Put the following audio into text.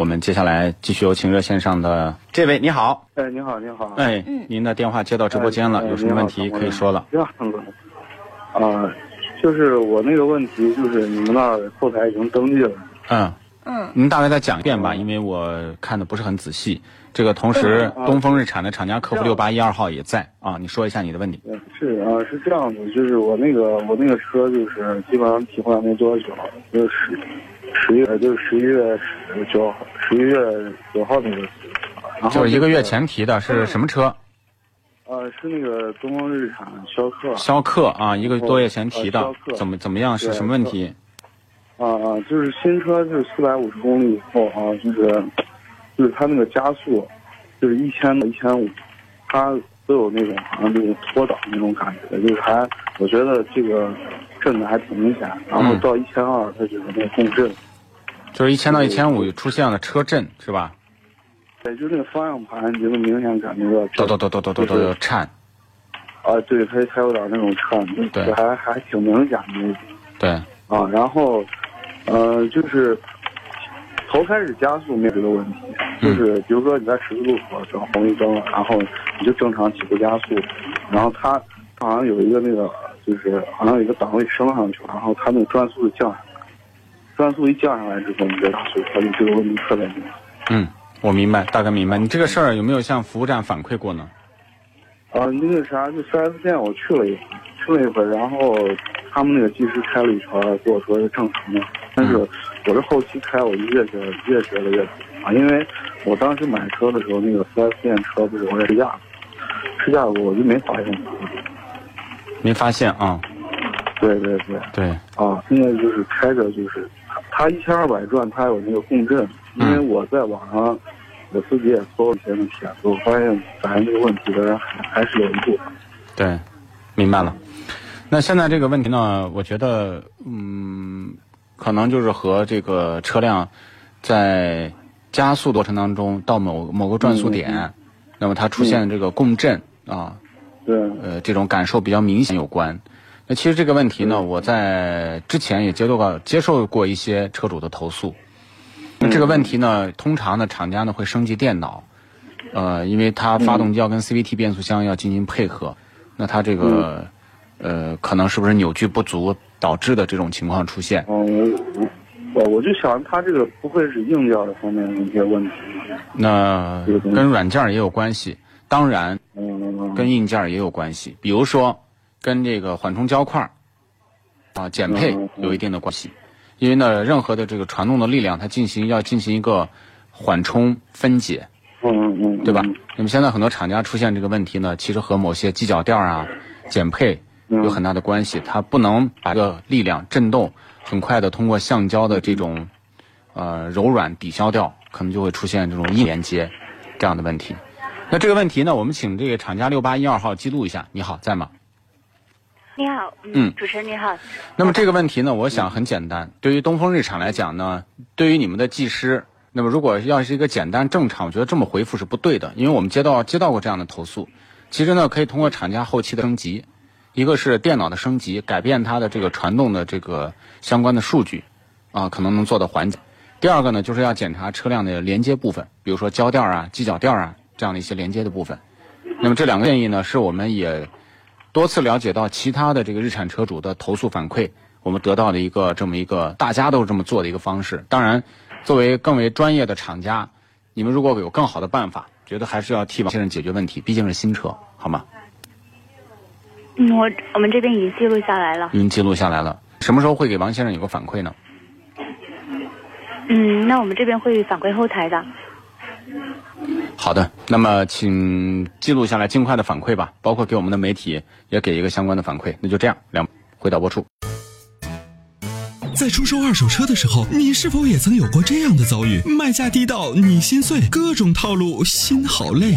我们接下来继续有请热线上的这位，你好，哎，你好，你好，哎，您的电话接到直播间了，哎有什么问题可以说了。这样子，啊，就是我那个问题，就是你们那儿后台已经登记了，嗯，嗯，您大概再讲一遍吧，因为我看的不是很仔细。这个同时，东风日产的厂家客服六八一二号也在啊，你说一下你的问题。嗯是啊，是这样子，就是我那个我那个车就是基本上替换没多久，就是十十月就是十一月十九十一月九号那个，然后就是一个月前提的是什么车？呃是那个东风日产逍客逍客啊，一个多月前提的呃逍，客怎么怎么样？是什么问题？啊啊，就是新车就是四百五十公里以后啊，就是就是它那个加速，就是一千到一千五，它都有那种好像就是脱档那种感觉，就是还我觉得这个震的还挺明显，然后嗯到一千二它就是那个共振，就是一千到一千五出现了车震，是吧？对，就是那个方向盘，就是明显感觉到抖抖抖抖抖抖抖抖颤。啊，对，它它有点那种颤，对，还还挺明显的。对。啊，然后，呃，就是头开始加速没有这个问题，就是比如说你在十字路口等红绿灯，然后你就正常起步加速，然后它好像有一个那个，就是好像有一个档位升上去，然后它那个转速降下来。转速一降下来之后，你再加速，它就这个问题特别明显。嗯，我明白，大概明白。你这个事儿有没有向服务站反馈过呢？啊，那个啥，就 4S 店我去了一回，去了一回，然后他们那个技师开了一圈，跟我说是正常的。但是我这后期开，我就越觉得越觉得越啊，因为我当时买车的时候，那个 4S 店车不是我试驾，试驾过我就没发现。没发现啊？对对对，对，啊，现在就是开着就是它它一千二百转，它有那个共振，因为我在网上我自己也搜了一些那帖子，我发现反映这个问题的人还还是有一部分。对，明白了。那现在这个问题呢，我觉得，嗯，可能就是和这个车辆在加速过程当中到某某个转速点，那么它出现这个共振啊，对，呃，这种感受比较明显有关。那其实这个问题呢，我在之前也接受过接受过一些车主的投诉。那这个问题呢，通常呢，厂家呢会升级电脑，呃，因为它发动机要跟 CVT 变速箱要进行配合，那它这个呃，可能是不是扭矩不足导致的这种情况出现？嗯，我我我就想它这个不会是硬件的方面的一些问题。那跟软件也有关系，当然嗯，跟硬件也有关系，比如说跟这个缓冲胶块儿啊减配有一定的关系，因为呢，任何的这个传动的力量，它进行要进行一个缓冲分解，嗯嗯，对吧？那么现在很多厂家出现这个问题呢，其实和某些机脚垫儿啊减配嗯有很大的关系，它不能把这个力量震动很快的通过橡胶的这种呃柔软抵消掉，可能就会出现这种硬连接这样的问题。那这个问题呢，我们请这个厂家六八一二号记录一下。你好，在吗？你好，嗯主持人你好，那么这个问题呢，我想很简单。对于东风日产来讲呢，对于你们的技师，那么如果要是一个简单正常，我觉得这么回复是不对的，因为我们接到接到过这样的投诉。其实呢，可以通过厂家后期的升级，一个是电脑的升级，改变它的这个传动的这个相关的数据，啊，可能能做到缓解。第二个呢，就是要检查车辆的连接部分，比如说胶垫啊、机脚垫啊这样的一些连接的部分。那么这两个建议呢，是我们也多次了解到其他的这个日产车主的投诉反馈，我们得到了一个这么一个大家都是这么做的一个方式。当然，作为更为专业的厂家，你们如果有更好的办法，觉得还是要替王先生解决问题，毕竟是新车，好吗？嗯，我我们这边已经记录下来了。已经记录下来了，什么时候会给王先生有个反馈呢？嗯，那我们这边会反馈后台的。好的，那么请记录下来，尽快的反馈吧，包括给我们的媒体也给一个相关的反馈。那就这样，两回到播出。在出售二手车的时候，你是否也曾有过这样的遭遇？卖价低到你心碎，各种套路，心好累。